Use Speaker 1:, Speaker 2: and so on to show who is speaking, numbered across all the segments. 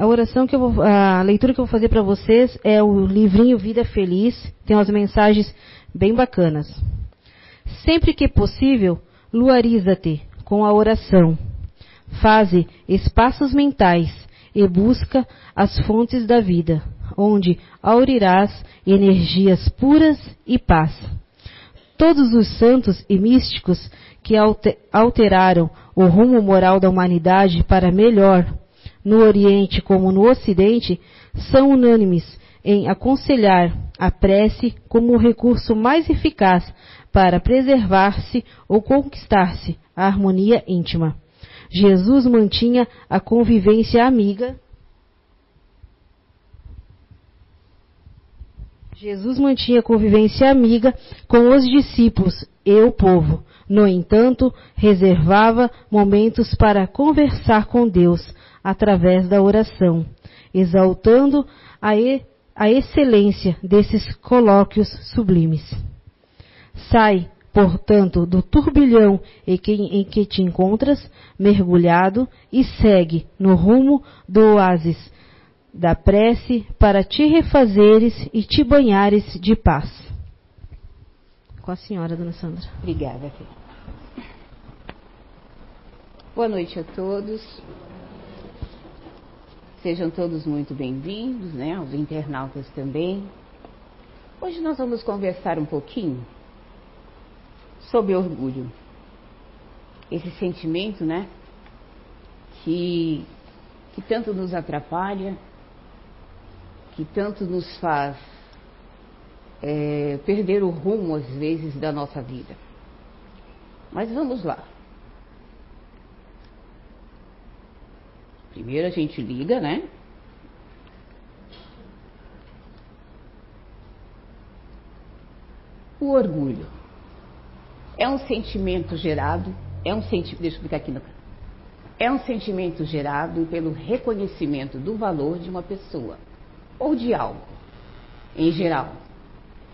Speaker 1: a oração que eu vou, a leitura que eu vou fazer para vocês é o livrinho Vida Feliz, tem umas mensagens bem bacanas. Sempre que possível, luariza-te com a oração. Faze espaços mentais e busca as fontes da vida, onde aurirás energias puras e paz. Todos os santos e místicos que alteraram o rumo moral da humanidade para melhor, no Oriente como no Ocidente, são unânimes em aconselhar a prece como o recurso mais eficaz para preservar-se ou conquistar-se a harmonia íntima. Jesus mantinha a convivência amiga. Jesus mantinha convivência amiga com os discípulos e o povo. No entanto, reservava momentos para conversar com Deus através da oração, exaltando a, e, a excelência desses colóquios sublimes. Sai portanto, do turbilhão em que, em que te encontras mergulhado e segue no rumo do oásis da prece para te refazeres e te banhares de paz. Com a senhora, dona Sandra.
Speaker 2: Obrigada. Boa noite a todos. Sejam todos muito bem-vindos, né? Os internautas também. Hoje nós vamos conversar um pouquinho sobre orgulho. Esse sentimento, né? Que, que tanto nos atrapalha, que tanto nos faz é, perder o rumo, às vezes, da nossa vida. Mas vamos lá. Primeiro a gente liga, né? O orgulho é um sentimento gerado, é um sentimento, deixa eu explicar aqui no é um sentimento gerado pelo reconhecimento do valor de uma pessoa ou de algo, em geral,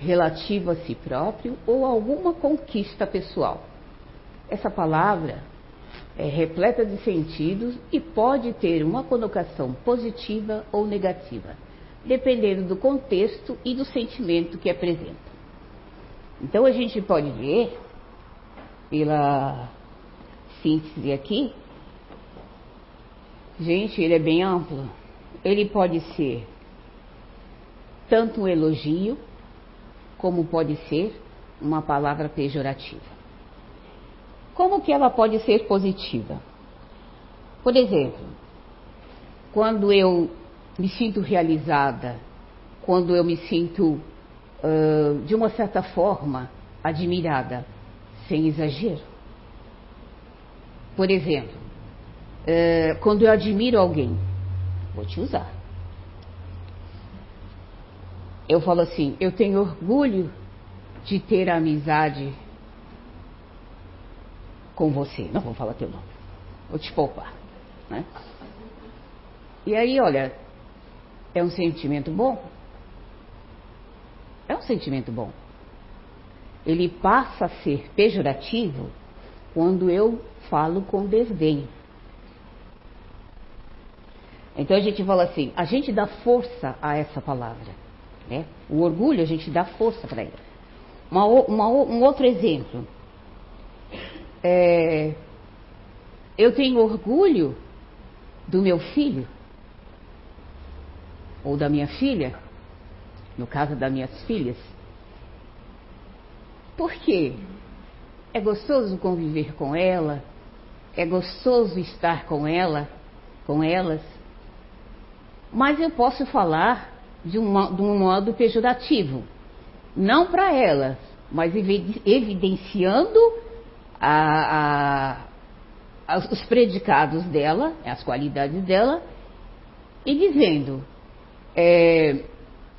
Speaker 2: relativo a si próprio ou a alguma conquista pessoal. Essa palavra é repleta de sentidos e pode ter uma conotação positiva ou negativa, dependendo do contexto e do sentimento que apresenta. Então a gente pode ver pela síntese aqui, gente, ele é bem amplo. Ele pode ser tanto um elogio, como pode ser uma palavra pejorativa. Como que ela pode ser positiva? Por exemplo, quando eu me sinto realizada, quando eu me sinto, uh, de uma certa forma, admirada, sem exagero. Por exemplo, é, quando eu admiro alguém, vou te usar. Eu falo assim, eu tenho orgulho de ter amizade com você. Não vou falar teu nome, vou te poupar. Né? E aí, olha, é um sentimento bom? É um sentimento bom ele passa a ser pejorativo quando eu falo com desdém. Então a gente fala assim, a gente dá força a essa palavra. Né? O orgulho, a gente dá força para ele. Uma, uma, um outro exemplo. É, eu tenho orgulho do meu filho, ou da minha filha, no caso das minhas filhas, por quê? É gostoso conviver com ela, é gostoso estar com ela, com elas, mas eu posso falar de de um modo pejorativo, não para elas, mas evidenciando a, a, os predicados dela, as qualidades dela, e dizendo: é,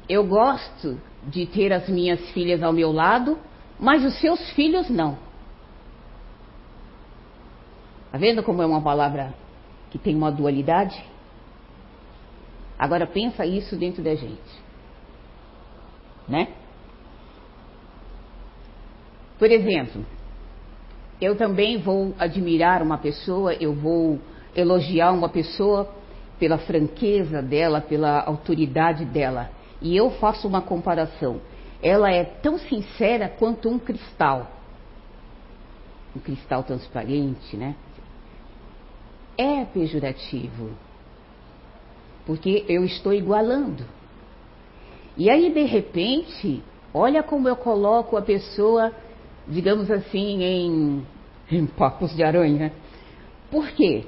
Speaker 2: eu gosto de ter as minhas filhas ao meu lado, mas os seus filhos não. Está vendo como é uma palavra que tem uma dualidade? Agora pensa isso dentro da gente. Né? Por exemplo, eu também vou admirar uma pessoa, eu vou elogiar uma pessoa pela franqueza dela, pela autoridade dela. E eu faço uma comparação. Ela é tão sincera quanto um cristal. Um cristal transparente, né? É pejorativo. Porque eu estou igualando. E aí, de repente, olha como eu coloco a pessoa, digamos assim, em, em papos de aranha. Por quê?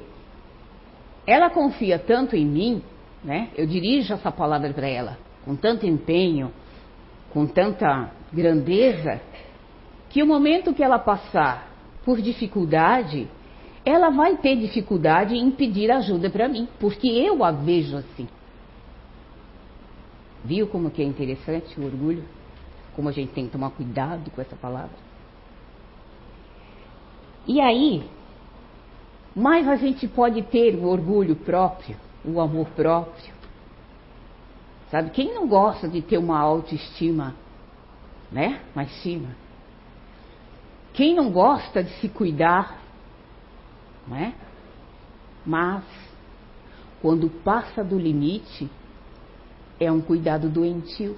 Speaker 2: Ela confia tanto em mim, né? Eu dirijo essa palavra para ela com tanto empenho, com tanta grandeza, que o momento que ela passar por dificuldade, ela vai ter dificuldade em pedir ajuda para mim, porque eu a vejo assim. Viu como que é interessante o orgulho? Como a gente tem que tomar cuidado com essa palavra? E aí, mais a gente pode ter o orgulho próprio, o amor próprio. Sabe, quem não gosta de ter uma autoestima, né? Mais cima. Quem não gosta de se cuidar, né? Mas quando passa do limite, é um cuidado doentio.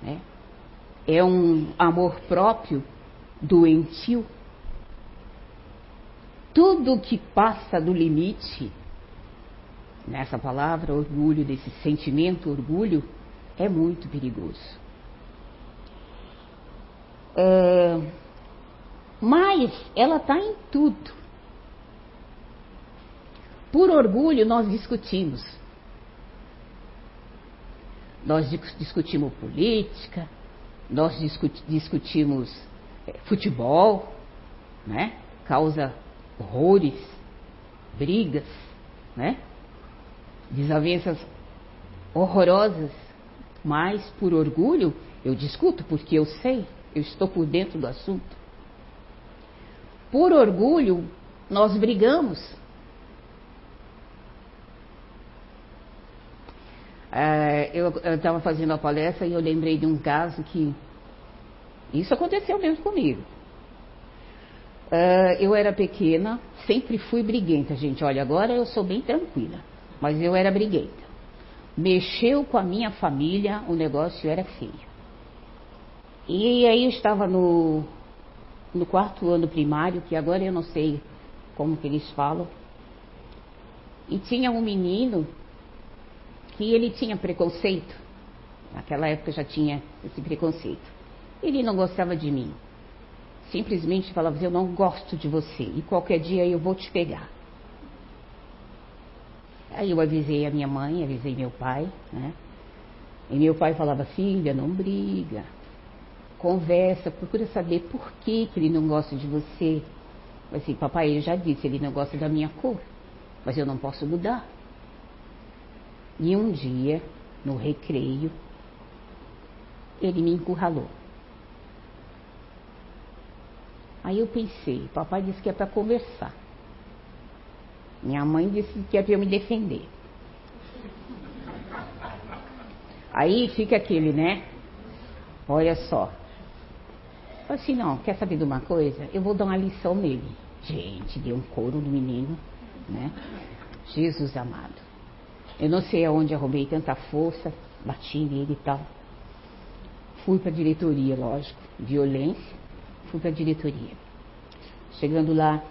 Speaker 2: Né? É um amor próprio doentio. Tudo que passa do limite, nessa palavra orgulho, desse sentimento orgulho, é muito perigoso. É, mas ela está em tudo. Por orgulho, nós discutimos. Nós discutimos política, nós discutimos futebol, né? Causa horrores, brigas, né? Desavenças horrorosas, mas por orgulho eu discuto porque eu sei, eu estou por dentro do assunto. Por orgulho nós brigamos. É, eu estava fazendo a palestra e eu lembrei de um caso que isso aconteceu mesmo comigo. Uh, eu era pequena, sempre fui briguenta, gente. Olha, agora eu sou bem tranquila, mas eu era briguenta. Mexeu com a minha família, o negócio era feio. E aí eu estava no, no quarto ano primário, que agora eu não sei como que eles falam. E tinha um menino que ele tinha preconceito. Naquela época já tinha esse preconceito. Ele não gostava de mim simplesmente falava: Eu não gosto de você e qualquer dia eu vou te pegar. Aí eu avisei a minha mãe, avisei meu pai, né? E meu pai falava: Filha, não briga, conversa, procura saber por que, que ele não gosta de você. Assim, papai, eu já disse, ele não gosta da minha cor, mas eu não posso mudar. E um dia, no recreio, ele me encurralou. Aí eu pensei, papai disse que é para conversar. Minha mãe disse que é para eu me defender. Aí fica aquele, né? Olha só. Falei assim, não, quer saber de uma coisa? Eu vou dar uma lição nele. Gente, deu um couro no menino, né? Jesus amado. Eu não sei aonde arrumei tanta força, bati nele e tal. Fui para a diretoria, lógico, violência fui para a diretoria. Chegando lá,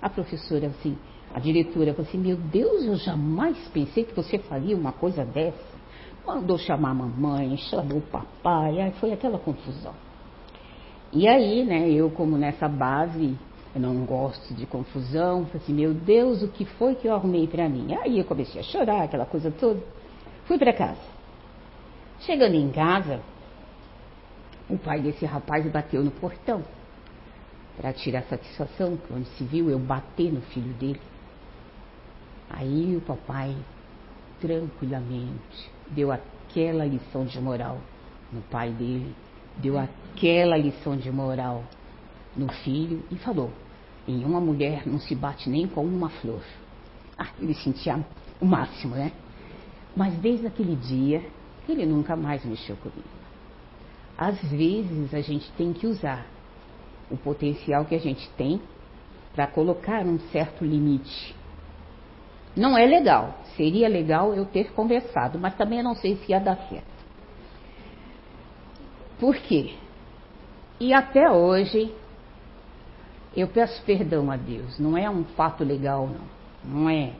Speaker 2: a professora, assim, a diretora falou assim: Meu Deus, eu jamais pensei que você faria uma coisa dessa. Mandou chamar a mamãe, chamou o papai, aí foi aquela confusão. E aí, né, eu, como nessa base, eu não gosto de confusão, falei assim: Meu Deus, o que foi que eu arrumei para mim? Aí eu comecei a chorar, aquela coisa toda. Fui para casa. Chegando em casa, o pai desse rapaz bateu no portão para tirar satisfação, quando se viu eu bater no filho dele. Aí o papai, tranquilamente, deu aquela lição de moral no pai dele, deu aquela lição de moral no filho e falou: em uma mulher não se bate nem com uma flor. Ah, ele sentia o máximo, né? Mas desde aquele dia, ele nunca mais mexeu comigo às vezes a gente tem que usar o potencial que a gente tem para colocar um certo limite. Não é legal. Seria legal eu ter conversado, mas também não sei se ia dar certo. Por quê? E até hoje eu peço perdão a Deus. Não é um fato legal, não. Não é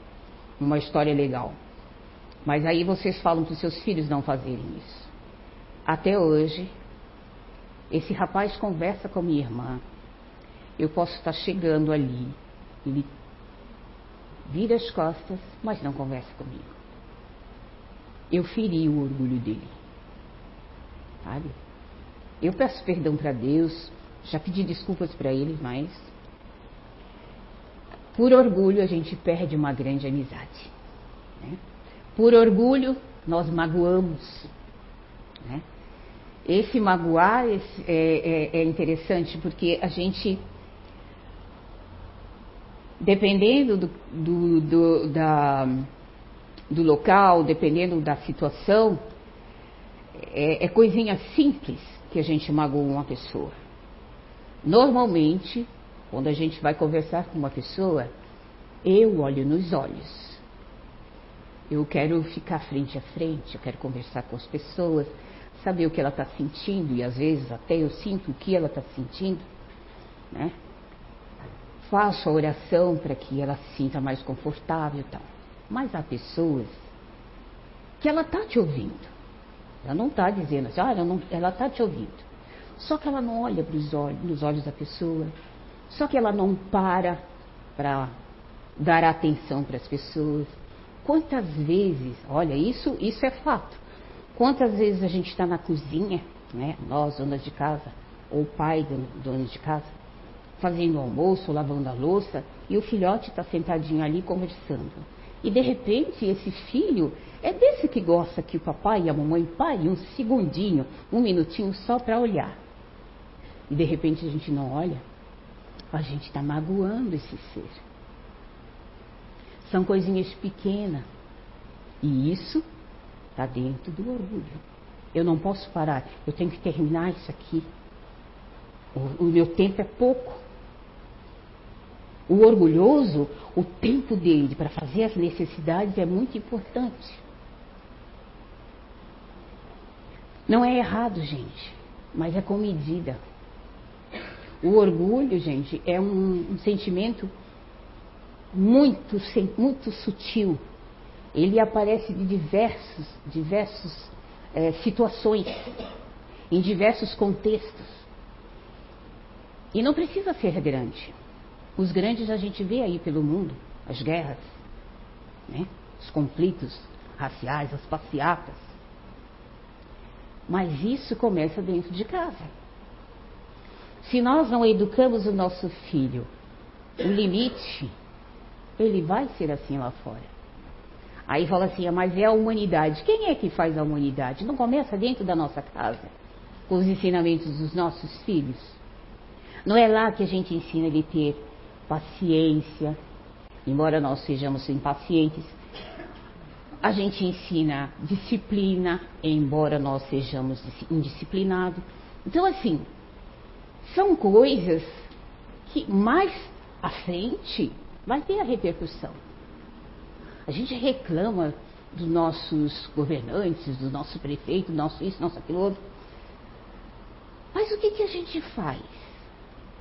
Speaker 2: uma história legal. Mas aí vocês falam para os seus filhos não fazerem isso. Até hoje, esse rapaz conversa com minha irmã. Eu posso estar chegando ali. Ele vira as costas, mas não conversa comigo. Eu feri o orgulho dele. Sabe? Eu peço perdão para Deus, já pedi desculpas para ele, mas por orgulho a gente perde uma grande amizade. Né? Por orgulho nós magoamos. Né? Esse magoar esse é, é, é interessante porque a gente, dependendo do, do, do, da, do local, dependendo da situação, é, é coisinha simples que a gente magoa uma pessoa. Normalmente, quando a gente vai conversar com uma pessoa, eu olho nos olhos. Eu quero ficar frente a frente, eu quero conversar com as pessoas, saber o que ela está sentindo e às vezes até eu sinto o que ela está sentindo, né? Faço a oração para que ela se sinta mais confortável e tal. Mas há pessoas que ela está te ouvindo. Ela não está dizendo assim, ah, ela está te ouvindo. Só que ela não olha olhos, nos olhos da pessoa. Só que ela não para para dar atenção para as pessoas. Quantas vezes, olha, isso, isso é fato. Quantas vezes a gente está na cozinha, né, nós, donas de casa, ou o pai, dono de casa, fazendo almoço, lavando a louça, e o filhote está sentadinho ali conversando. E de repente esse filho é desse que gosta que o papai e a mamãe parem um segundinho, um minutinho só para olhar. E de repente a gente não olha, a gente está magoando esse ser. São coisinhas pequenas. E isso está dentro do orgulho. Eu não posso parar, eu tenho que terminar isso aqui. O, o meu tempo é pouco. O orgulhoso, o tempo dele para fazer as necessidades é muito importante. Não é errado, gente, mas é com medida. O orgulho, gente, é um, um sentimento muito, muito sutil. Ele aparece de diversos, diversas é, situações, em diversos contextos. E não precisa ser grande. Os grandes a gente vê aí pelo mundo, as guerras, né? os conflitos raciais, as passeatas. Mas isso começa dentro de casa. Se nós não educamos o nosso filho, o limite, ele vai ser assim lá fora. Aí fala assim, ah, mas é a humanidade. Quem é que faz a humanidade? Não começa dentro da nossa casa, com os ensinamentos dos nossos filhos. Não é lá que a gente ensina ele a ter paciência, embora nós sejamos impacientes. A gente ensina disciplina, embora nós sejamos indisciplinados. Então, assim, são coisas que mais à frente vai ter a repercussão. A gente reclama dos nossos governantes, do nosso prefeito, do nosso isso, nosso aquilo outro. Mas o que, que a gente faz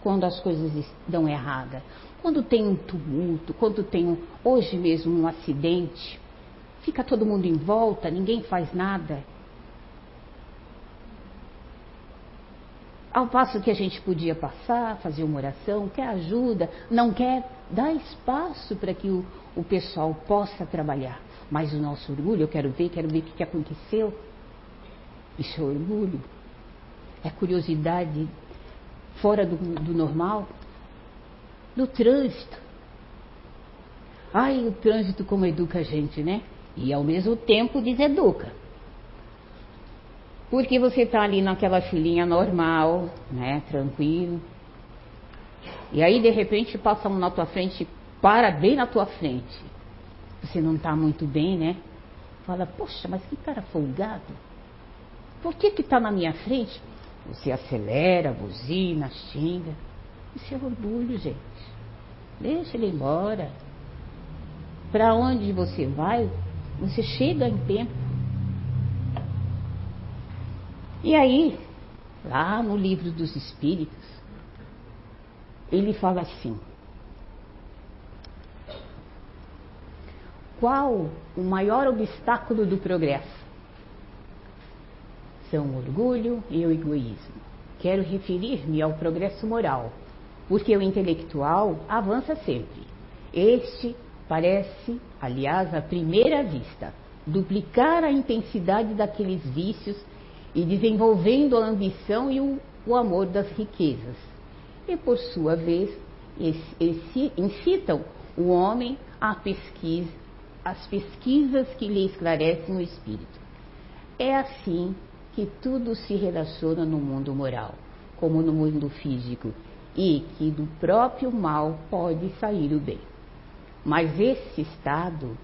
Speaker 2: quando as coisas dão errada? Quando tem um tumulto, quando tem um, hoje mesmo um acidente, fica todo mundo em volta, ninguém faz nada. Ao passo que a gente podia passar, fazer uma oração, quer ajuda, não quer, dá espaço para que o, o pessoal possa trabalhar. Mas o nosso orgulho, eu quero ver, quero ver o que, aconteceu. Isso é orgulho. É curiosidade fora do, do normal. No trânsito. Ai, o trânsito como educa a gente, né? E ao mesmo tempo deseduca. Porque você está ali naquela filinha normal, né, tranquilo. E aí, de repente, passa um na tua frente, para bem na tua frente. Você não está muito bem, né? Fala, poxa, mas que cara folgado. Por que que está na minha frente? Você acelera, buzina, xinga. Isso é orgulho, gente. Deixa ele embora. para onde você vai, você chega em tempo. E aí, lá no livro dos Espíritos, ele fala assim: Qual o maior obstáculo do progresso? São o orgulho e o egoísmo. Quero referir-me ao progresso moral, porque o intelectual avança sempre. Este parece, aliás, à primeira vista, duplicar a intensidade daqueles vícios e desenvolvendo a ambição e o, o amor das riquezas. E, por sua vez, incitam o homem à pesquisa, às pesquisas que lhe esclarecem o espírito. É assim que tudo se relaciona no mundo moral, como no mundo físico, e que do próprio mal pode sair o bem. Mas esse estado,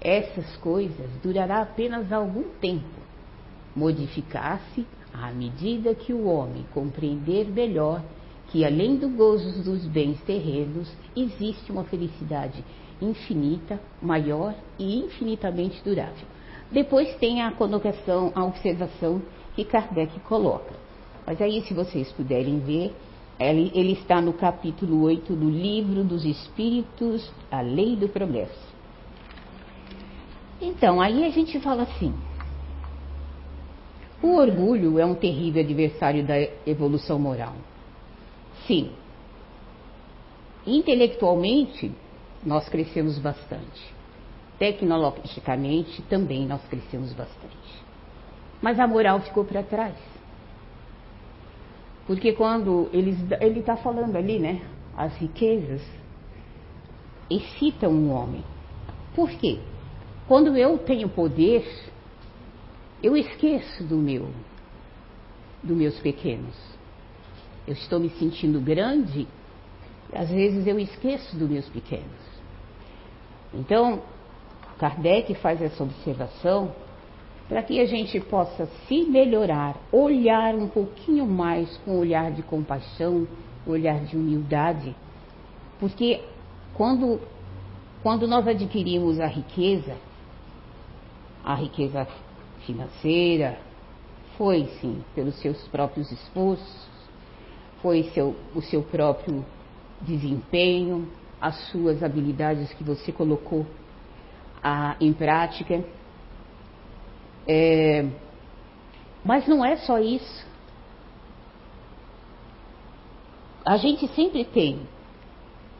Speaker 2: essas coisas, durará apenas algum tempo modificar-se à medida que o homem compreender melhor que além do gozo dos bens terrenos existe uma felicidade infinita, maior e infinitamente durável. Depois tem a colocação, a observação que Kardec coloca. Mas aí, se vocês puderem ver, ele, ele está no capítulo 8 do Livro dos Espíritos, A Lei do Progresso. Então, aí a gente fala assim: o orgulho é um terrível adversário da evolução moral. Sim. Intelectualmente, nós crescemos bastante. Tecnologicamente, também nós crescemos bastante. Mas a moral ficou para trás. Porque quando eles, ele está falando ali, né? As riquezas excitam o homem. Por quê? Quando eu tenho poder, eu esqueço do meu, dos meus pequenos. Eu estou me sentindo grande, às vezes eu esqueço dos meus pequenos. Então, Kardec faz essa observação para que a gente possa se melhorar, olhar um pouquinho mais com olhar de compaixão, olhar de humildade, porque quando, quando nós adquirimos a riqueza, a riqueza financeira, foi sim pelos seus próprios esforços, foi seu, o seu próprio desempenho, as suas habilidades que você colocou a, em prática. É, mas não é só isso. A gente sempre tem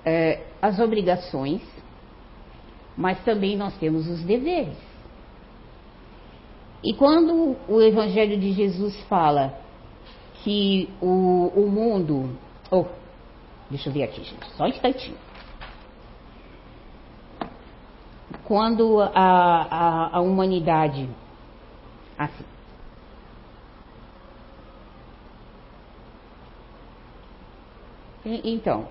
Speaker 2: é, as obrigações, mas também nós temos os deveres. E quando o Evangelho de Jesus fala que o, o mundo. Oh, deixa eu ver aqui, gente, só um instantinho. Quando a, a, a humanidade. Assim. Então,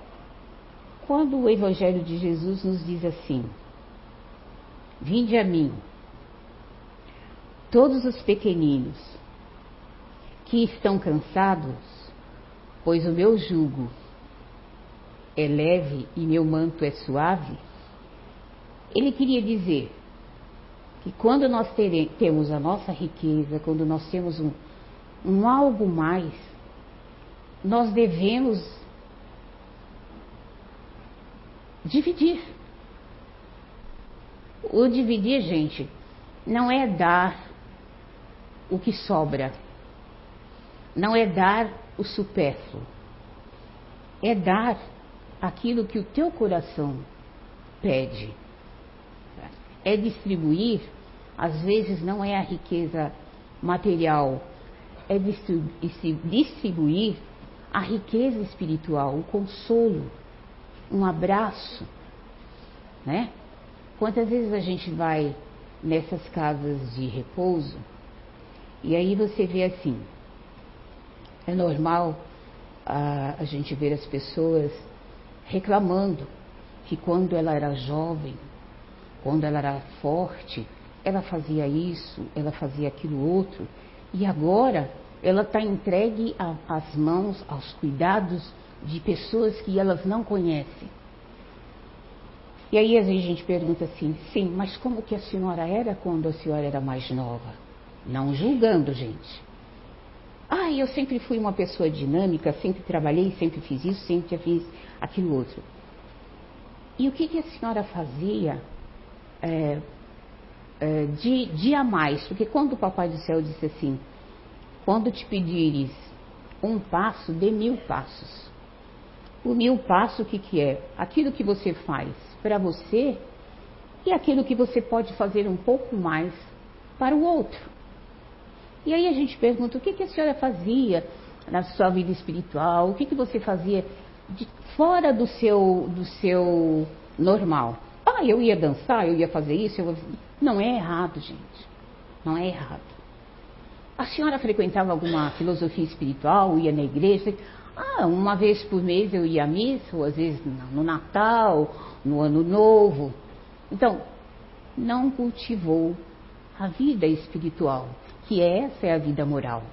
Speaker 2: quando o Evangelho de Jesus nos diz assim: Vinde a mim, todos os pequeninos que estão cansados, pois o meu jugo é leve e meu manto é suave. Ele queria dizer que quando nós temos a nossa riqueza, quando nós temos um, um algo mais, nós devemos dividir. O dividir, gente, não é dar o que sobra. Não é dar o supérfluo. É dar aquilo que o teu coração pede. É distribuir, às vezes não é a riqueza material, é distribuir a riqueza espiritual, o consolo, um abraço, né? Quantas vezes a gente vai nessas casas de repouso e aí você vê assim, é normal a, a gente ver as pessoas reclamando que quando ela era jovem, quando ela era forte, ela fazia isso, ela fazia aquilo outro, e agora ela está entregue às mãos, aos cuidados de pessoas que elas não conhecem. E aí a gente pergunta assim, sim, mas como que a senhora era quando a senhora era mais nova? Não julgando, gente. Ah, eu sempre fui uma pessoa dinâmica, sempre trabalhei, sempre fiz isso, sempre fiz aquilo outro. E o que, que a senhora fazia é, é, de, de a mais? Porque quando o Papai do Céu disse assim, quando te pedires um passo, dê mil passos. O mil passo, o que, que é? Aquilo que você faz para você e aquilo que você pode fazer um pouco mais para o outro. E aí a gente pergunta, o que, que a senhora fazia na sua vida espiritual? O que, que você fazia de, fora do seu, do seu normal? Ah, eu ia dançar, eu ia fazer isso. Eu... Não é errado, gente. Não é errado. A senhora frequentava alguma filosofia espiritual, ia na igreja? Ah, uma vez por mês eu ia à missa, ou às vezes no Natal, no Ano Novo. Então, não cultivou a vida espiritual, que essa é a vida moral.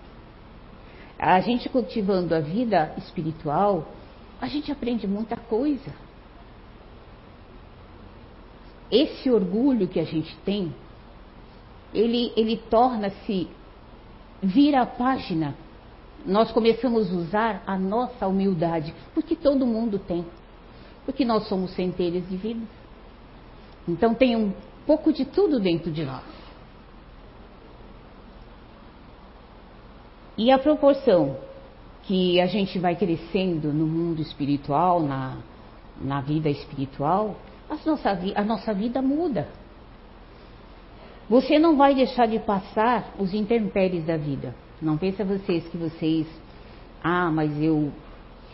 Speaker 2: A gente cultivando a vida espiritual, a gente aprende muita coisa. Esse orgulho que a gente tem, ele, ele torna-se, vira a página. Nós começamos a usar a nossa humildade, porque todo mundo tem. Porque nós somos centelhas divinas. Então tem um pouco de tudo dentro de nós. E a proporção que a gente vai crescendo no mundo espiritual, na, na vida espiritual, a nossa, a nossa vida muda. Você não vai deixar de passar os intempéries da vida. Não pensa vocês que vocês, ah, mas eu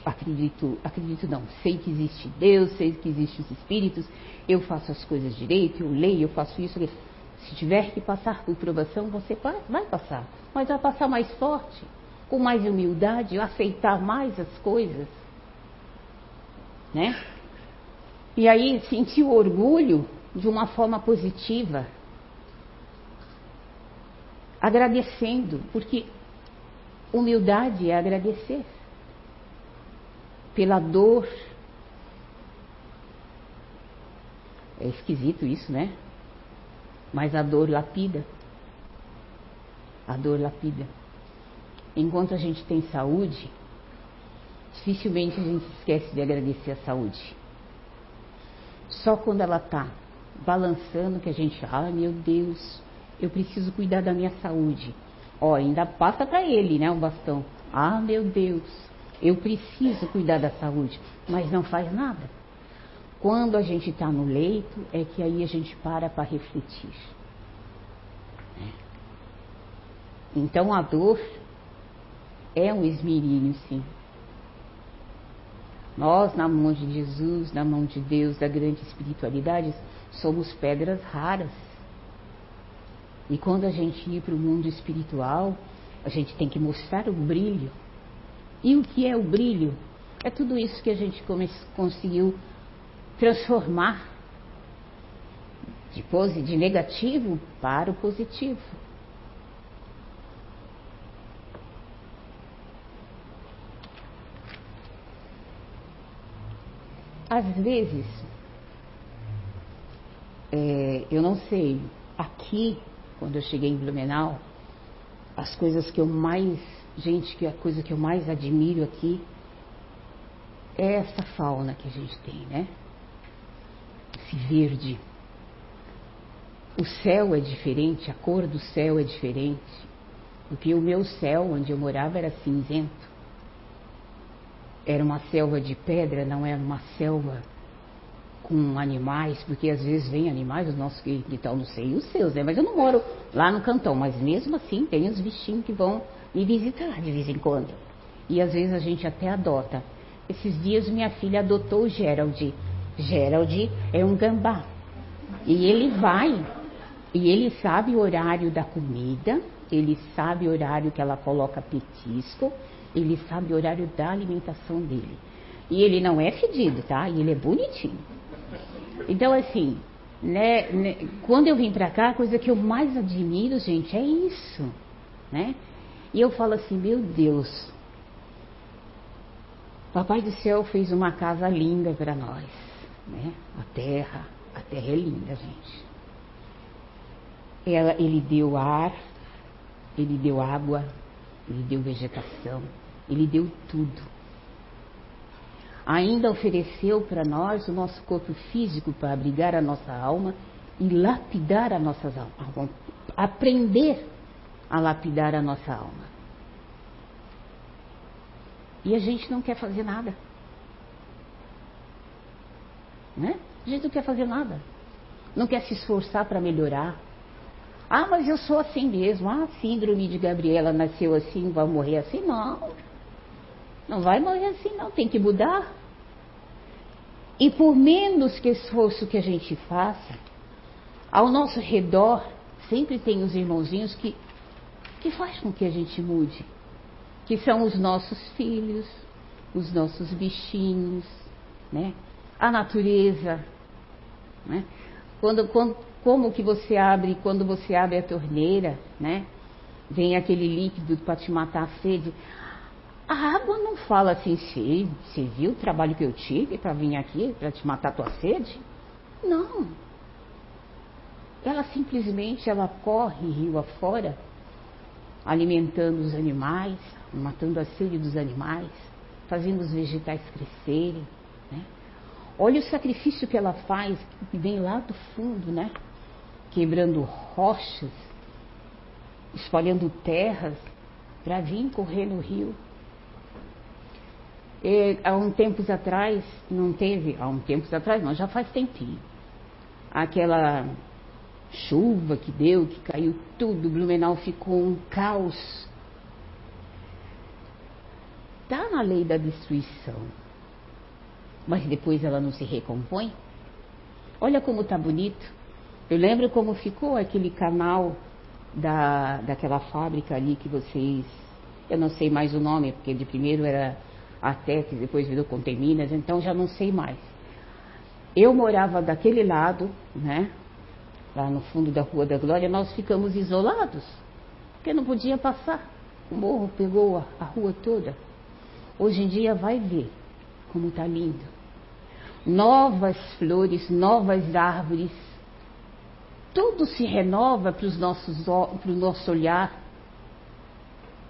Speaker 2: acredito, acredito não, sei que existe Deus, sei que existem os espíritos, eu faço as coisas direito, eu leio, eu faço isso. Se tiver que passar por provação, você vai passar, mas vai passar mais forte, com mais humildade, aceitar mais as coisas, né? E aí sentir o orgulho de uma forma positiva, agradecendo, porque humildade é agradecer pela dor. É esquisito isso, né? Mas a dor lapida. A dor lapida. Enquanto a gente tem saúde, dificilmente a gente esquece de agradecer a saúde. Só quando ela está balançando que a gente, ah, meu Deus, eu preciso cuidar da minha saúde. Ó, ainda passa para ele, né, o bastão. Ah, meu Deus, eu preciso cuidar da saúde, mas não faz nada. Quando a gente está no leito, é que aí a gente para para refletir. Né? Então a dor é um esmerínio, sim. Nós, na mão de Jesus, na mão de Deus, da grande espiritualidade, somos pedras raras. E quando a gente ir para o mundo espiritual, a gente tem que mostrar o brilho e o que é o brilho? É tudo isso que a gente conseguiu transformar de, de negativo para o positivo. Às vezes, é, eu não sei, aqui, quando eu cheguei em Blumenau, as coisas que eu mais Gente, que a coisa que eu mais admiro aqui é essa fauna que a gente tem, né? Esse verde. O céu é diferente, a cor do céu é diferente. Porque o meu céu, onde eu morava, era cinzento. Era uma selva de pedra, não era uma selva com animais, porque às vezes vem animais, os nossos que estão, não sei, os seus, né? Mas eu não moro lá no cantão, mas mesmo assim tem os bichinhos que vão me visitar de vez em quando. E às vezes a gente até adota. Esses dias minha filha adotou o Gerald. Gerald é um gambá. E ele vai, e ele sabe o horário da comida, ele sabe o horário que ela coloca petisco, ele sabe o horário da alimentação dele. E ele não é fedido, tá? E ele é bonitinho. Então, assim, né, né, quando eu vim pra cá, a coisa que eu mais admiro, gente, é isso, né? E eu falo assim, meu Deus, Papai do céu fez uma casa linda para nós. Né? A terra, a terra é linda, gente. Ela, ele deu ar, ele deu água, ele deu vegetação, ele deu tudo. Ainda ofereceu para nós o nosso corpo físico para abrigar a nossa alma e lapidar a nossa alma, aprender a lapidar a nossa alma. E a gente não quer fazer nada. Né? A gente não quer fazer nada. Não quer se esforçar para melhorar. Ah, mas eu sou assim mesmo. Ah, síndrome de Gabriela nasceu assim, vai morrer assim. Não. Não vai morrer assim, não. Tem que mudar. E por menos que esforço que a gente faça, ao nosso redor sempre tem os irmãozinhos que, que faz com que a gente mude. Que são os nossos filhos, os nossos bichinhos, né? a natureza. Né? Quando, quando, como que você abre, quando você abre a torneira, né? Vem aquele líquido para te matar a sede. A água não fala assim, você viu o trabalho que eu tive para vir aqui, para te matar a tua sede? Não. Ela simplesmente ela corre rio afora, alimentando os animais, matando a sede dos animais, fazendo os vegetais crescerem. Né? Olha o sacrifício que ela faz, que vem lá do fundo, né? Quebrando rochas, espalhando terras, para vir correr no rio. Há um tempos atrás, não teve, há um tempos atrás, não, já faz tempinho. Aquela chuva que deu, que caiu tudo, Blumenau ficou um caos. Está na lei da destruição mas depois ela não se recompõe? Olha como está bonito. Eu lembro como ficou aquele canal da, daquela fábrica ali que vocês. Eu não sei mais o nome, porque de primeiro era até que depois virou Conteminas, então já não sei mais. Eu morava daquele lado, né? Lá no fundo da Rua da Glória, nós ficamos isolados, porque não podia passar. O morro pegou a, a rua toda. Hoje em dia vai ver como está lindo. Novas flores, novas árvores. Tudo se renova para o nosso olhar.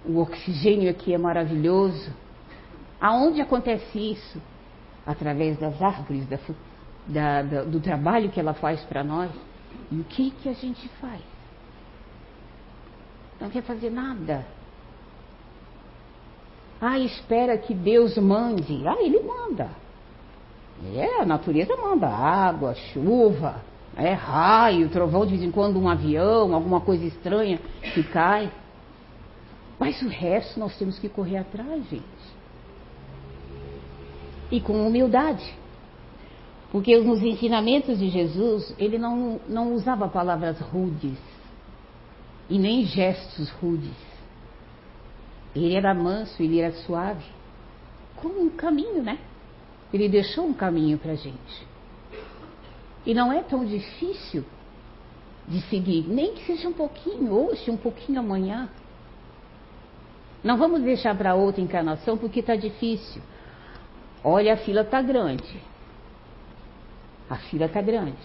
Speaker 2: O oxigênio aqui é maravilhoso. Aonde acontece isso? Através das árvores, da, da, da, do trabalho que ela faz para nós. E o que, que a gente faz? Não quer fazer nada. Ah, espera que Deus mande. Ah, Ele manda. É, a natureza manda água, chuva, é, raio, trovão, de vez em quando um avião, alguma coisa estranha que cai. Mas o resto nós temos que correr atrás, gente. E com humildade. Porque nos ensinamentos de Jesus, ele não, não usava palavras rudes e nem gestos rudes. Ele era manso, ele era suave, como um caminho, né? Ele deixou um caminho para a gente. E não é tão difícil de seguir, nem que seja um pouquinho hoje, um pouquinho amanhã. Não vamos deixar para outra encarnação porque está difícil. Olha, a fila está grande. A fila está grande.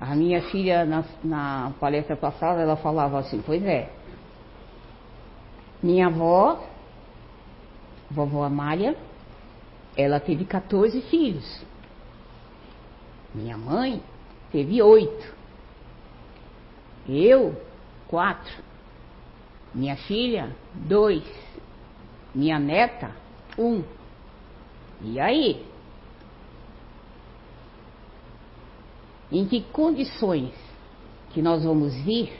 Speaker 2: A minha filha, na, na palestra passada, ela falava assim: Pois é, minha avó, vovó Amália, ela teve 14 filhos. Minha mãe teve oito. Eu, quatro. Minha filha, dois. Minha neta, um. E aí? Em que condições que nós vamos vir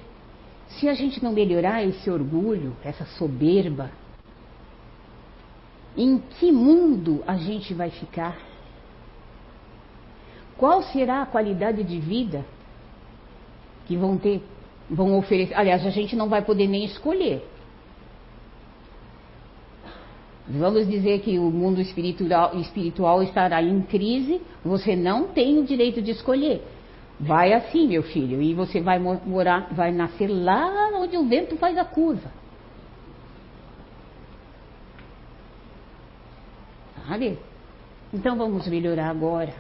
Speaker 2: se a gente não melhorar esse orgulho, essa soberba, em que mundo a gente vai ficar? Qual será a qualidade de vida que vão ter, vão oferecer? Aliás, a gente não vai poder nem escolher. Vamos dizer que o mundo espiritual, espiritual estará em crise, você não tem o direito de escolher. Vai assim, meu filho, e você vai morar, vai nascer lá onde o vento faz a curva. Sabe? Então vamos melhorar agora.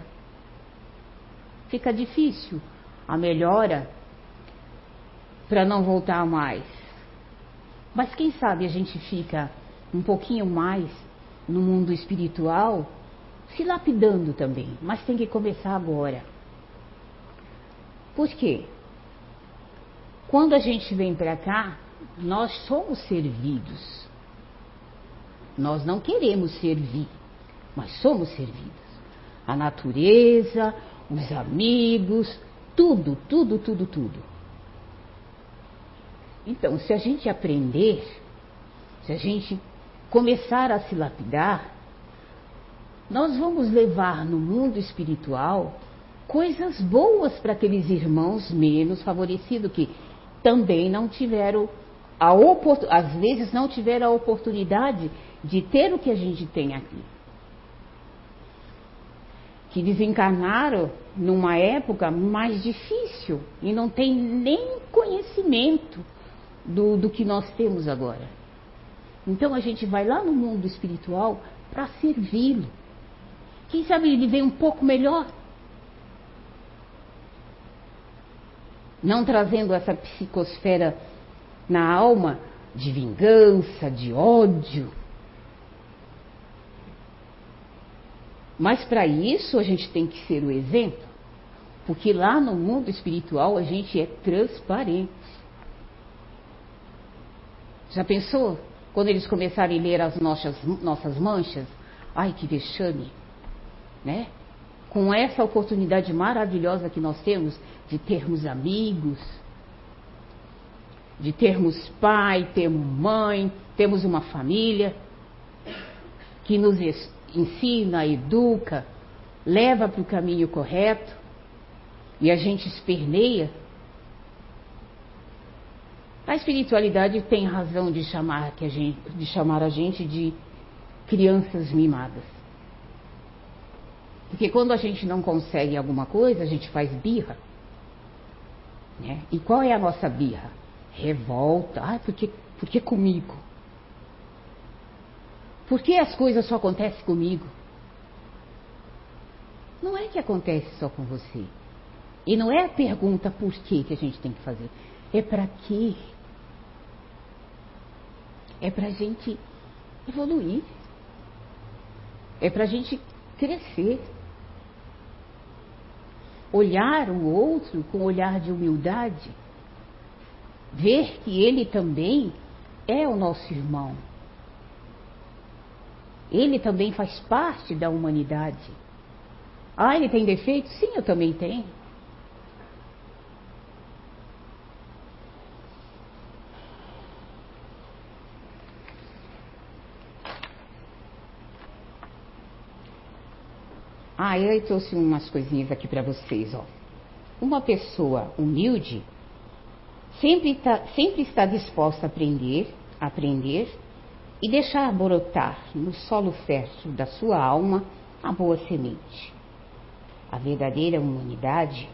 Speaker 2: Fica difícil a melhora para não voltar mais. Mas quem sabe a gente fica um pouquinho mais no mundo espiritual, se lapidando também, mas tem que começar agora. Por quê? Quando a gente vem para cá, nós somos servidos. Nós não queremos servir, mas somos servidos. A natureza, os amigos, tudo, tudo, tudo, tudo. Então, se a gente aprender, se a gente começar a se lapidar, nós vamos levar no mundo espiritual coisas boas para aqueles irmãos menos favorecidos que também não tiveram a às vezes não tiveram a oportunidade de ter o que a gente tem aqui. Que desencarnaram numa época mais difícil e não tem nem conhecimento do, do que nós temos agora. Então a gente vai lá no mundo espiritual para servi-lo. Quem sabe ele vem um pouco melhor. Não trazendo essa psicosfera na alma de vingança, de ódio. Mas para isso a gente tem que ser o exemplo, porque lá no mundo espiritual a gente é transparente. Já pensou? Quando eles começarem a ler as nossas, nossas manchas, ai que vexame, né? Com essa oportunidade maravilhosa que nós temos de termos amigos, de termos pai, termos mãe, temos uma família que nos ensina, educa, leva para o caminho correto e a gente esperneia. A espiritualidade tem razão de chamar, que a gente, de chamar a gente de crianças mimadas. Porque quando a gente não consegue alguma coisa, a gente faz birra. Né? E qual é a nossa birra? revolta. Ai, por que, por que comigo? Por que as coisas só acontecem comigo? Não é que acontece só com você. E não é a pergunta por que que a gente tem que fazer. É para quê? É para a gente evoluir. É para a gente crescer. Olhar o outro com um olhar de humildade ver que ele também é o nosso irmão. Ele também faz parte da humanidade. Ah, ele tem defeito? Sim, eu também tenho. Ah, eu trouxe umas coisinhas aqui para vocês, ó. Uma pessoa humilde sempre, tá, sempre está disposta a aprender, a aprender e deixar brotar no solo fértil da sua alma a boa semente. A verdadeira humanidade,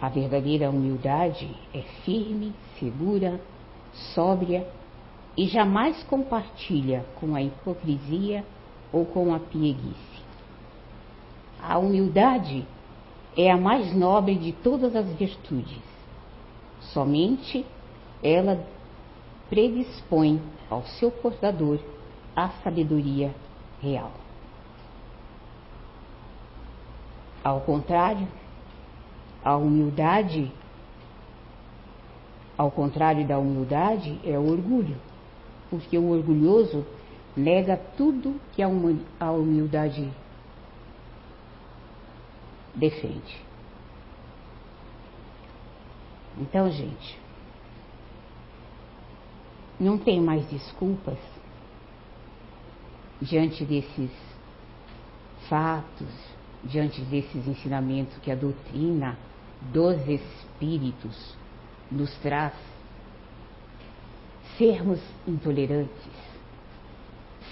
Speaker 2: a verdadeira humildade é firme, segura, sóbria e jamais compartilha com a hipocrisia ou com a pieguice. A humildade é a mais nobre de todas as virtudes Somente ela predispõe ao seu portador a sabedoria real. Ao contrário, a humildade, ao contrário da humildade, é o orgulho, porque o orgulhoso nega tudo que a humildade defende. Então, gente, não tem mais desculpas diante desses fatos, diante desses ensinamentos que a doutrina dos espíritos nos traz. Sermos intolerantes,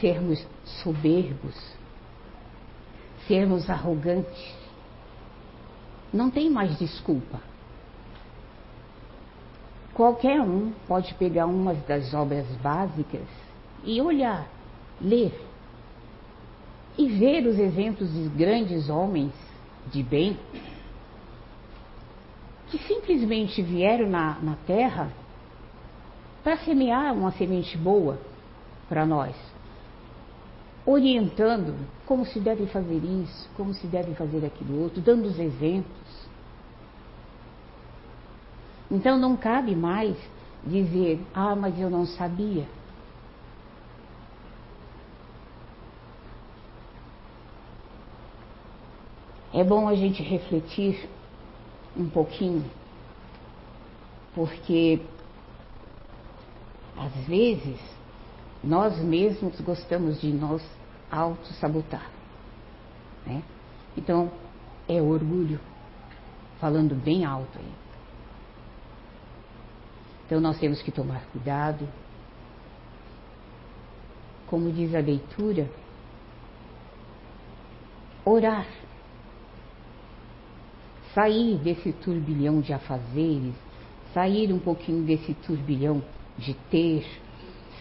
Speaker 2: sermos soberbos, sermos arrogantes. Não tem mais desculpa. Qualquer um pode pegar uma das obras básicas e olhar, ler. e ver os exemplos de grandes homens de bem que simplesmente vieram na, na terra para semear uma semente boa para nós, orientando como se deve fazer isso, como se deve fazer aquilo outro, dando os exemplos. Então não cabe mais dizer, ah, mas eu não sabia. É bom a gente refletir um pouquinho, porque às vezes nós mesmos gostamos de nos auto-sabotar. Né? Então, é orgulho, falando bem alto aí. Então, nós temos que tomar cuidado. Como diz a leitura, orar sair desse turbilhão de afazeres, sair um pouquinho desse turbilhão de ter,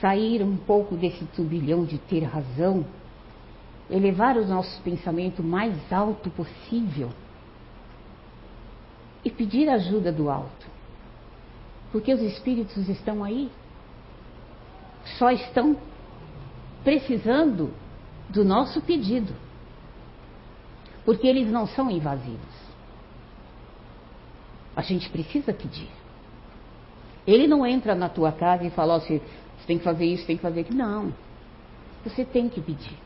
Speaker 2: sair um pouco desse turbilhão de ter razão, elevar o nosso pensamento mais alto possível e pedir ajuda do alto. Porque os espíritos estão aí, só estão precisando do nosso pedido, porque eles não são invasivos. A gente precisa pedir. Ele não entra na tua casa e fala, assim, você tem que fazer isso, tem que fazer aquilo. Não. Você tem que pedir.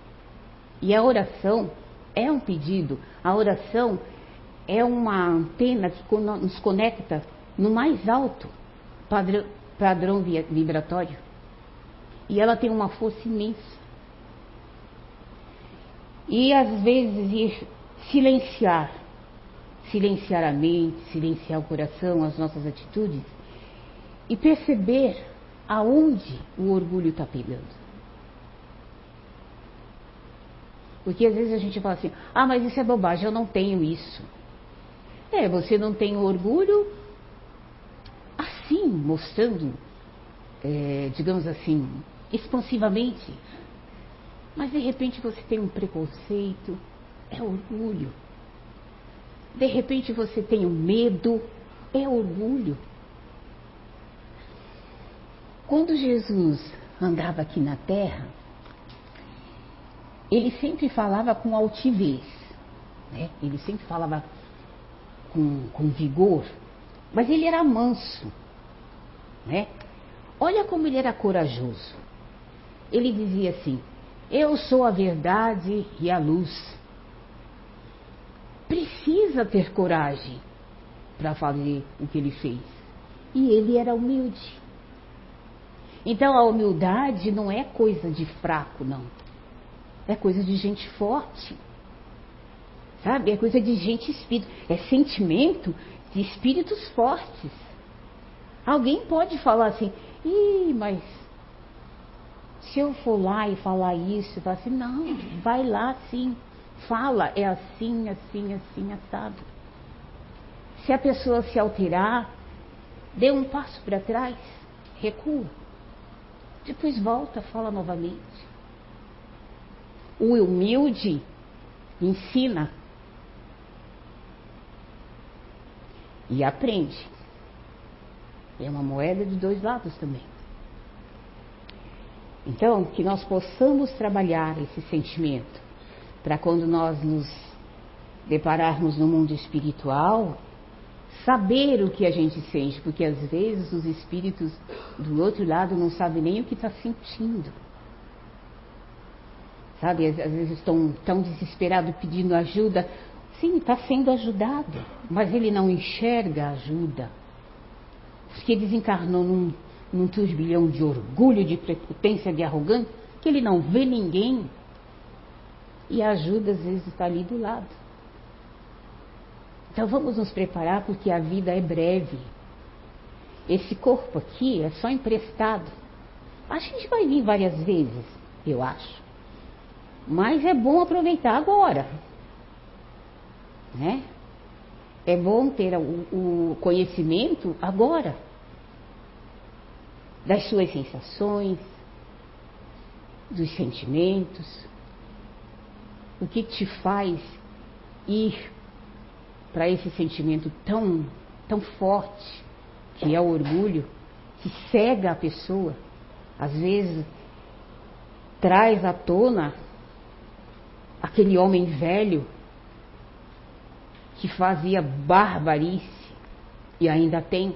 Speaker 2: E a oração é um pedido. A oração é uma antena que nos conecta no mais alto padrão, padrão vibratório. E ela tem uma força imensa. E às vezes ir silenciar silenciar a mente, silenciar o coração, as nossas atitudes e perceber aonde o orgulho está pegando. Porque às vezes a gente fala assim: ah, mas isso é bobagem, eu não tenho isso. É, você não tem orgulho assim, mostrando, é, digamos assim, expansivamente. Mas de repente você tem um preconceito, é orgulho. De repente você tem um medo, é orgulho. Quando Jesus andava aqui na terra, ele sempre falava com altivez, né? ele sempre falava com, com vigor, mas ele era manso. Né? Olha como ele era corajoso. Ele dizia assim: Eu sou a verdade e a luz precisa ter coragem para fazer o que ele fez. E ele era humilde. Então a humildade não é coisa de fraco, não. É coisa de gente forte. Sabe? É coisa de gente espírito. É sentimento de espíritos fortes. Alguém pode falar assim, ih, mas se eu for lá e falar isso, falar assim, não, vai lá sim fala é assim, assim, assim, assado. Se a pessoa se alterar, dê um passo para trás, recua. Depois volta, fala novamente. O humilde ensina e aprende. É uma moeda de dois lados também. Então, que nós possamos trabalhar esse sentimento para quando nós nos depararmos no mundo espiritual, saber o que a gente sente, porque às vezes os espíritos do outro lado não sabem nem o que está sentindo. Sabe, às, vezes estão tão desesperados pedindo ajuda. Sim, está sendo ajudado, mas ele não enxerga a ajuda. Porque desencarnou num, num turbilhão de orgulho, de prepotência, de arrogância, que ele não vê ninguém e a ajuda às vezes está ali do lado. Então vamos nos preparar porque a vida é breve. Esse corpo aqui é só emprestado. A gente vai vir várias vezes, eu acho. Mas é bom aproveitar agora. Né? É bom ter o, o conhecimento agora das suas sensações, dos sentimentos, o que te faz ir para esse sentimento tão, tão forte, que é o orgulho, que cega a pessoa, às vezes traz à tona aquele homem velho que fazia barbarice e ainda tem,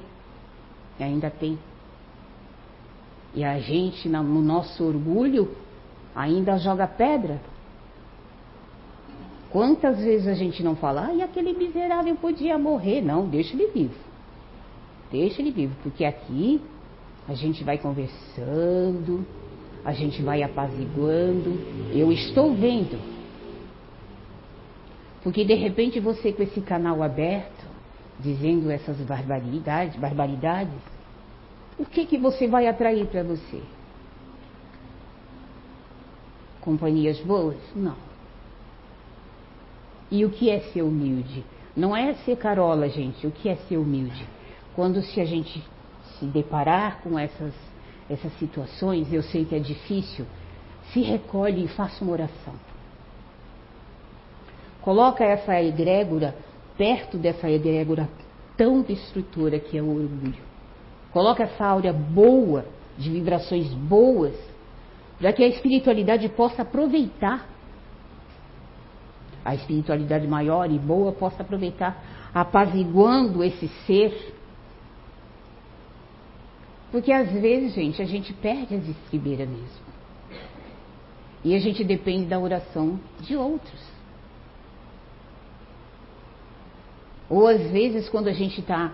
Speaker 2: e ainda tem. E a gente, no nosso orgulho, ainda joga pedra. Quantas vezes a gente não fala, e aquele miserável podia morrer? Não, deixa ele vivo. Deixa ele vivo, porque aqui a gente vai conversando, a gente vai apaziguando. Eu estou vendo. Porque de repente você com esse canal aberto, dizendo essas barbaridades, barbaridades, o que que você vai atrair para você? Companhias boas? Não. E o que é ser humilde? Não é ser carola, gente. O que é ser humilde? Quando se a gente se deparar com essas, essas situações, eu sei que é difícil, se recolhe e faça uma oração. Coloca essa egrégora perto dessa egrégora tão destrutora que é o orgulho. Coloca essa áurea boa, de vibrações boas, para que a espiritualidade possa aproveitar. A espiritualidade maior e boa possa aproveitar, apaziguando esse ser. Porque às vezes, gente, a gente perde as estribeiras mesmo. E a gente depende da oração de outros. Ou às vezes, quando a gente está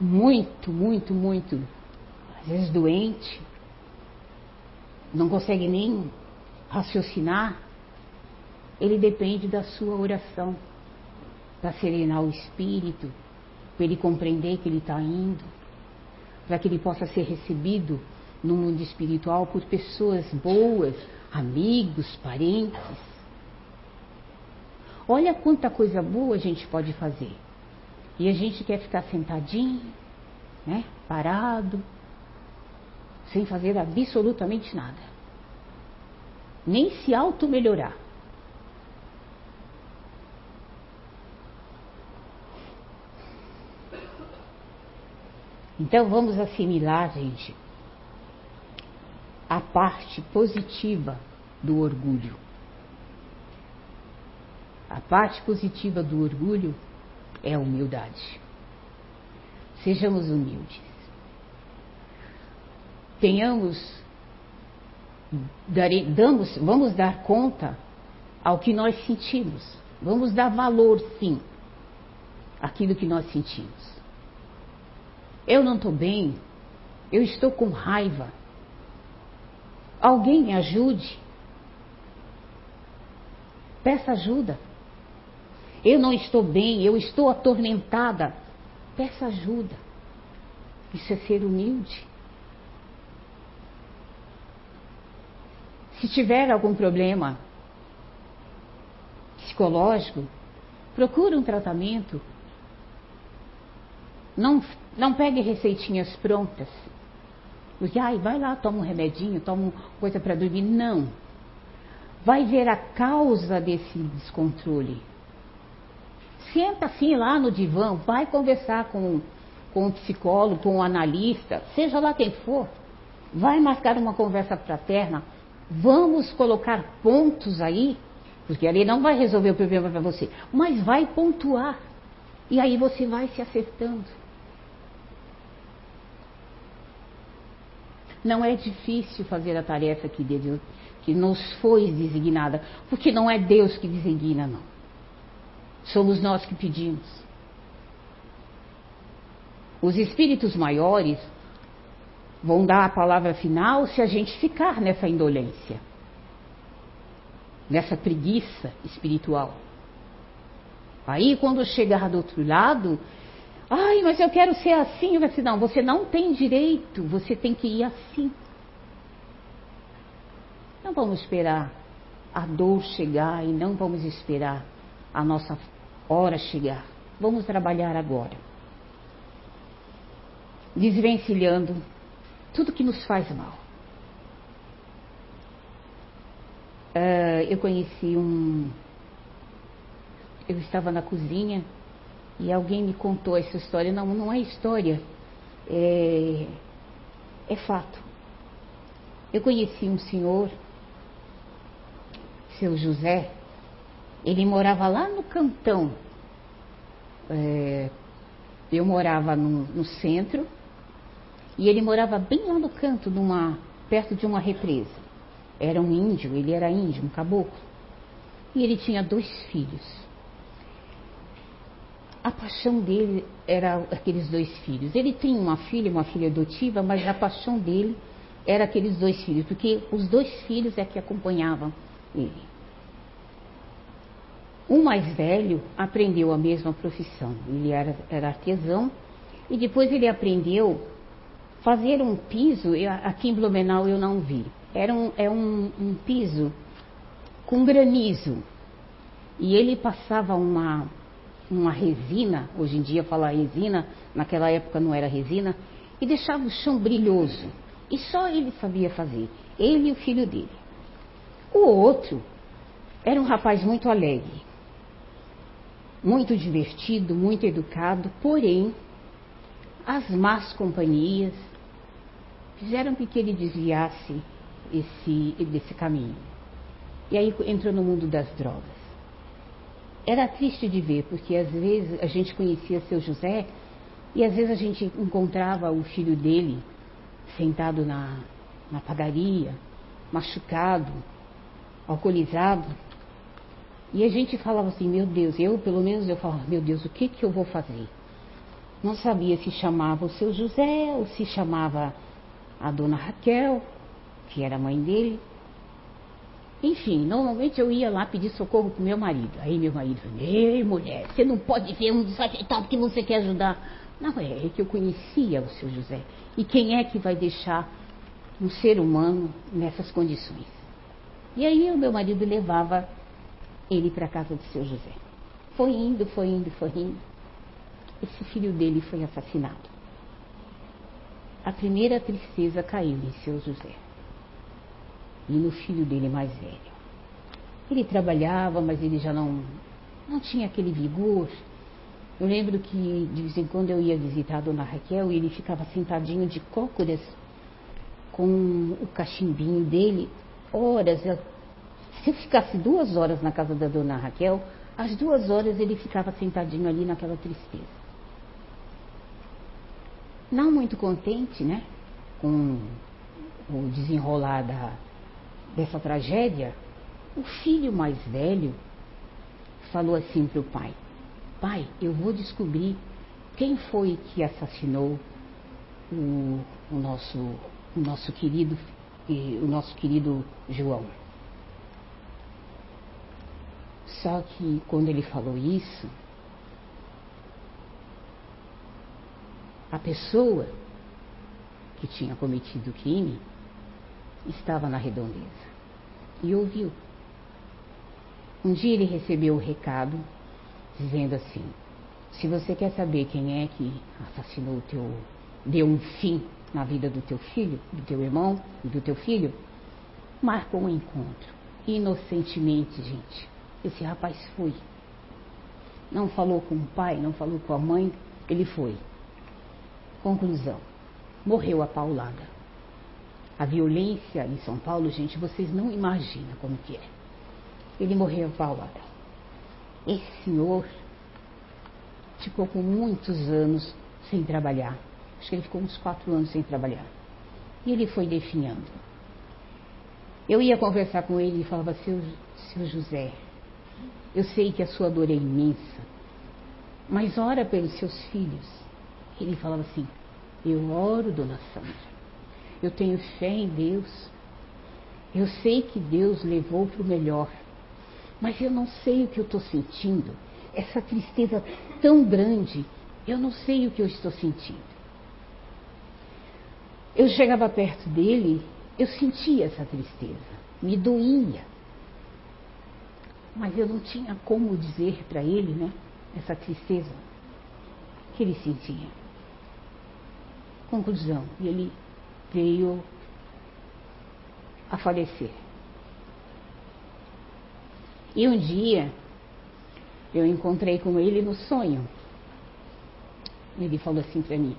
Speaker 2: muito, muito, muito, às vezes doente, não consegue nem raciocinar, ele depende da sua oração para serenar o espírito, para ele compreender que ele está indo, para que ele possa ser recebido no mundo espiritual por pessoas boas, amigos, parentes. Olha quanta coisa boa a gente pode fazer. E a gente quer ficar sentadinho, né? Parado, sem fazer absolutamente nada. Nem se auto-melhorar. Então vamos assimilar, gente, a parte positiva do orgulho. A parte positiva do orgulho é a humildade. Sejamos humildes. Tenhamos, dare, damos, vamos dar conta ao que nós sentimos. Vamos dar valor, sim, àquilo que nós sentimos. Eu não estou bem, eu estou com raiva. Alguém me ajude. Peça ajuda. Eu não estou bem, eu estou atormentada. Peça ajuda. Isso é ser humilde. Se tiver algum problema psicológico, procure um tratamento. Não, não pegue receitinhas prontas. Porque, ai, vai lá, toma um remedinho, toma coisa para dormir. Não. Vai ver a causa desse descontrole. Senta assim lá no divã, vai conversar com, com o psicólogo, com o analista, seja lá quem for. Vai marcar uma conversa fraterna. Vamos colocar pontos aí, porque ali não vai resolver o problema para você, mas vai pontuar. E aí você vai se acertando. Não é difícil fazer a tarefa que, Deus, que nos foi designada, porque não é Deus que designa, não. Somos nós que pedimos. Os espíritos maiores vão dar a palavra final se a gente ficar nessa indolência, nessa preguiça espiritual. Aí, quando chegar do outro lado, ai, mas eu quero ser assim, vai ser, não, você não tem direito, você tem que ir assim. Não vamos esperar a dor chegar e não vamos esperar a nossa hora chegar. Vamos trabalhar agora. Desvencilhando tudo que nos faz mal. uh, eu conheci um. Eu estava na cozinha e alguém me contou essa história. Não, não é história, é, é fato. Eu conheci um senhor, seu José, ele morava lá no cantão. É, eu morava no, no, centro e ele morava bem lá no canto, numa, perto de uma represa. Era um índio, ele era índio, um caboclo. E ele tinha dois filhos. A paixão dele era aqueles dois filhos. Ele tinha uma filha, uma filha adotiva, mas a paixão dele era aqueles dois filhos, porque os dois filhos é que acompanhavam ele. O mais velho aprendeu a mesma profissão. Ele era, era artesão e depois ele aprendeu fazer um piso. Eu, aqui em Blumenau eu não vi. Era um, é um, um piso com granizo. E ele passava uma, uma resina, hoje em dia fala resina, naquela época não era resina, e deixava o chão brilhoso. E só ele sabia fazer, ele e o filho dele. O outro era um rapaz muito alegre muito divertido, muito educado, porém, as más companhias fizeram com que ele desviasse esse, desse caminho. E aí entrou no mundo das drogas. Era triste de ver, porque às vezes a gente conhecia seu José e às vezes a gente encontrava o filho dele sentado na, na padaria, machucado, alcoolizado, e a gente falava assim, meu Deus, eu pelo menos eu falava, meu Deus, o que que eu vou fazer? Não sabia se chamava o seu José ou se chamava a dona Raquel, que era mãe dele. Enfim, normalmente eu ia lá pedir socorro pro meu marido. Aí meu marido falou, ei mulher, você não pode ver um desajeitado que você quer ajudar. Não, é, é que eu conhecia o seu José. E quem é que vai deixar um ser humano nessas condições? E aí o meu marido levava ele para casa do seu José. Foi indo, foi indo, foi indo. Esse filho dele foi assassinado. A primeira tristeza caiu em seu José e no filho dele mais velho. Ele trabalhava, mas ele já não, não tinha aquele vigor. Eu lembro que de vez em quando eu ia visitar a dona Raquel e ele ficava sentadinho de cócoras com o cachimbinho dele, horas, se eu ficasse duas horas na casa da dona Raquel, às duas horas ele ficava sentadinho ali naquela tristeza. Não muito contente, né? Com o desenrolar da, dessa tragédia, o filho mais velho falou assim para o pai: Pai, eu vou descobrir quem foi que assassinou o, o nosso, o nosso querido, o nosso querido João. Só que quando ele falou isso, a pessoa que tinha cometido o crime estava na redondeza e ouviu. Um dia ele recebeu o recado dizendo assim: se você quer saber quem é que assassinou o teu, deu um fim na vida do teu filho, do teu irmão e do teu filho, marca um encontro. Inocentemente, gente. Esse rapaz foi. Não falou com o pai, não falou com a mãe, ele foi. Conclusão: morreu a paulada. A violência em São Paulo, gente, vocês não imaginam como que é. Ele morreu paulada. Esse senhor ficou com muitos anos sem trabalhar. Acho que ele ficou uns quatro anos sem trabalhar. E ele foi definhando. Eu ia conversar com ele e falava, seu, seu José, eu sei que a sua dor é imensa, mas ora pelos seus filhos. Ele falava assim: Eu oro, dona Sandra. Eu tenho fé em Deus. Eu sei que Deus levou para o melhor, mas eu não sei o que eu estou sentindo. Essa tristeza tão grande, eu não sei o que eu estou sentindo. Eu chegava perto dele, eu sentia essa tristeza, me doía. Mas eu não tinha como dizer para ele, né, essa tristeza que ele sentia. Conclusão, ele veio a falecer. E um dia eu encontrei com ele no sonho. Ele falou assim para mim: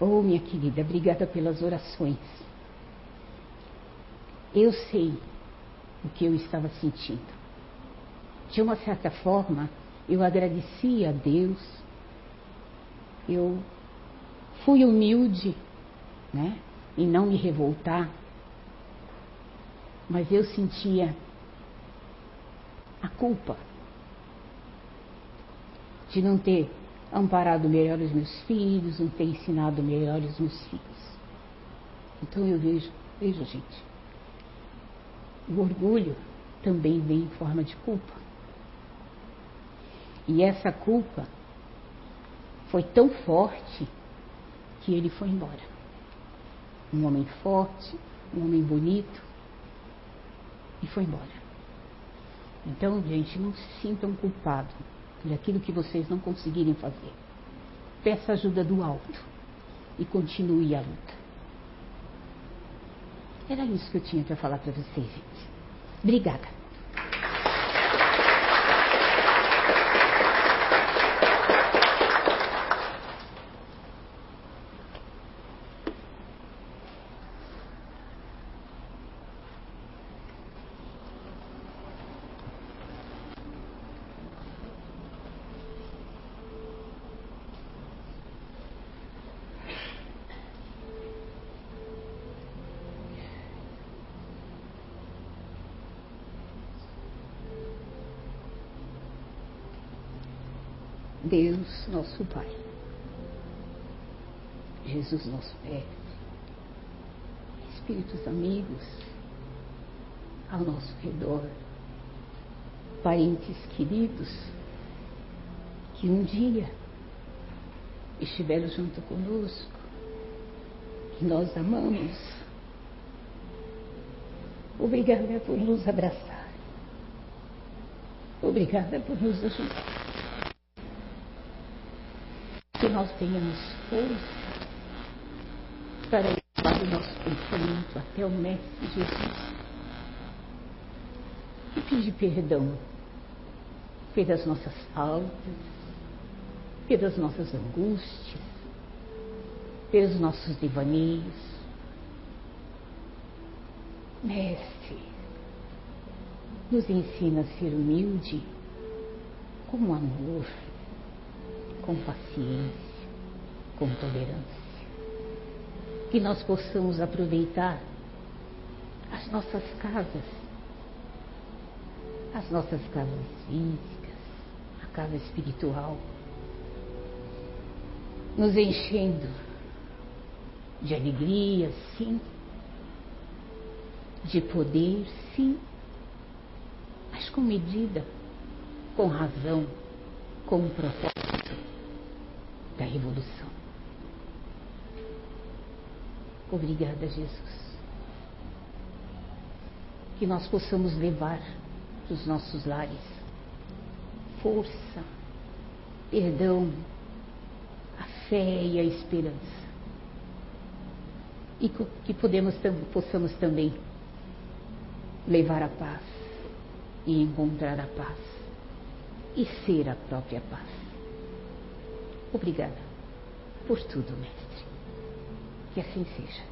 Speaker 2: Oh, minha querida, obrigada pelas orações. Eu sei o que eu estava sentindo. De uma certa forma, eu agradeci a Deus. Eu fui humilde, né? Em não me revoltar. Mas eu sentia a culpa de não ter amparado melhor os meus filhos, não ter ensinado melhor os meus filhos. Então eu vejo, vejo gente, o orgulho também vem em forma de culpa. E essa culpa foi tão forte que ele foi embora. Um homem forte, um homem bonito, e foi embora. Então, gente, não se sintam culpados por aquilo que vocês não conseguirem fazer. Peça ajuda do alto e continue a luta. Era isso que eu tinha para falar para vocês, gente. Obrigada. Deus, nosso Pai, Jesus, nosso Mestre, Espíritos amigos ao nosso redor, parentes queridos que um dia estiveram junto conosco, que nós amamos. Obrigada por nos abraçar. Obrigada por nos ajudar nós tenhamos força para levar o nosso pensamento até o Mestre Jesus e pedir perdão pelas nossas faltas, pelas nossas angústias, pelos nossos devaneios. Mestre, nos ensina a ser humilde com amor com paciência, com tolerância. Que nós possamos aproveitar as nossas casas, as nossas casas físicas, a casa espiritual, nos enchendo de alegria, sim, de poder, sim, mas com medida, com razão, com propósito revolução. Obrigada, Jesus. Que nós possamos levar para os nossos lares força, perdão, a fé e a esperança. E que podemos, possamos também levar a paz e encontrar a paz e ser a própria paz. Obrigada por tudo, Mestre. Que assim seja.